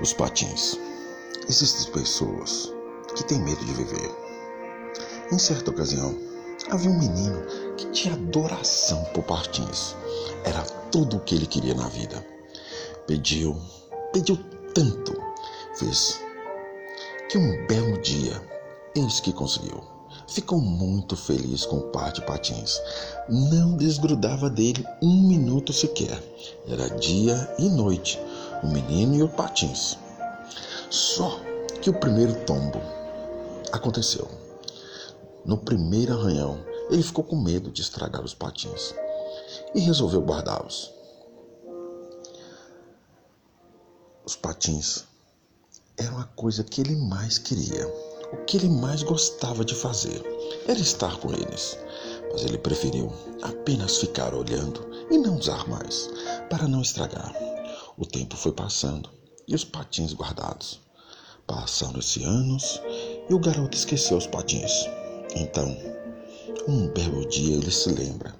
Os patins. Existem pessoas que têm medo de viver. Em certa ocasião, havia um menino que tinha adoração por patins. Era tudo o que ele queria na vida. Pediu, pediu tanto, fez que um belo dia, eis que conseguiu. Ficou muito feliz com o par de patins. Não desgrudava dele um minuto sequer. Era dia e noite o menino e o patins. Só que o primeiro tombo aconteceu. No primeiro arranhão, ele ficou com medo de estragar os patins e resolveu guardá-los. Os patins eram a coisa que ele mais queria. O que ele mais gostava de fazer era estar com eles, mas ele preferiu apenas ficar olhando e não usar mais, para não estragar. O tempo foi passando e os patins guardados. Passaram-se anos e o garoto esqueceu os patins. Então, um belo dia ele se lembra,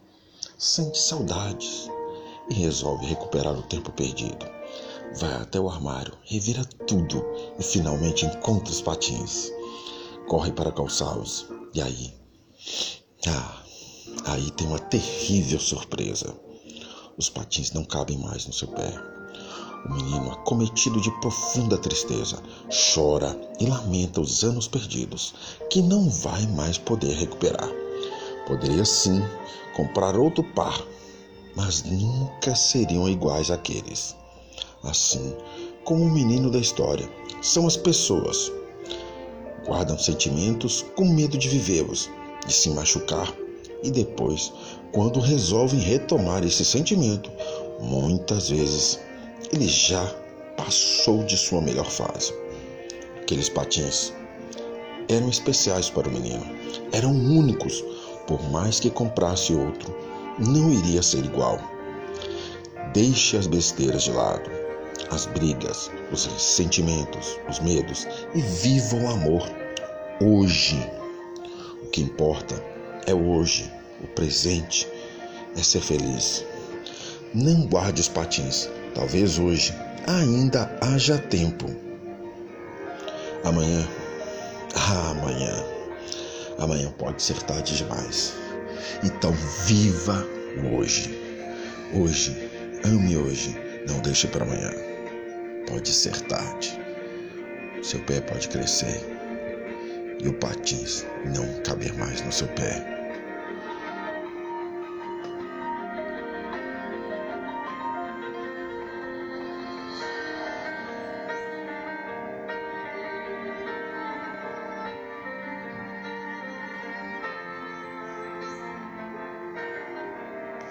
sente saudades e resolve recuperar o tempo perdido. Vai até o armário, revira tudo e finalmente encontra os patins. Corre para calçá-los e aí. Ah, aí tem uma terrível surpresa. Os patins não cabem mais no seu pé. O menino, acometido de profunda tristeza, chora e lamenta os anos perdidos, que não vai mais poder recuperar. Poderia sim comprar outro par, mas nunca seriam iguais àqueles. Assim como o menino da história, são as pessoas. Guardam sentimentos com medo de vivê-los, de se machucar, e depois, quando resolvem retomar esse sentimento, muitas vezes ele já passou de sua melhor fase. Aqueles patins eram especiais para o menino, eram únicos, por mais que comprasse outro, não iria ser igual. Deixe as besteiras de lado, as brigas, os sentimentos, os medos e viva o amor hoje. O que importa é hoje, o presente, é ser feliz. Não guarde os patins, Talvez hoje ainda haja tempo. Amanhã, ah, amanhã, amanhã pode ser tarde demais. Então viva hoje. Hoje, ame hoje, não deixe para amanhã. Pode ser tarde. Seu pé pode crescer e o patins não caber mais no seu pé.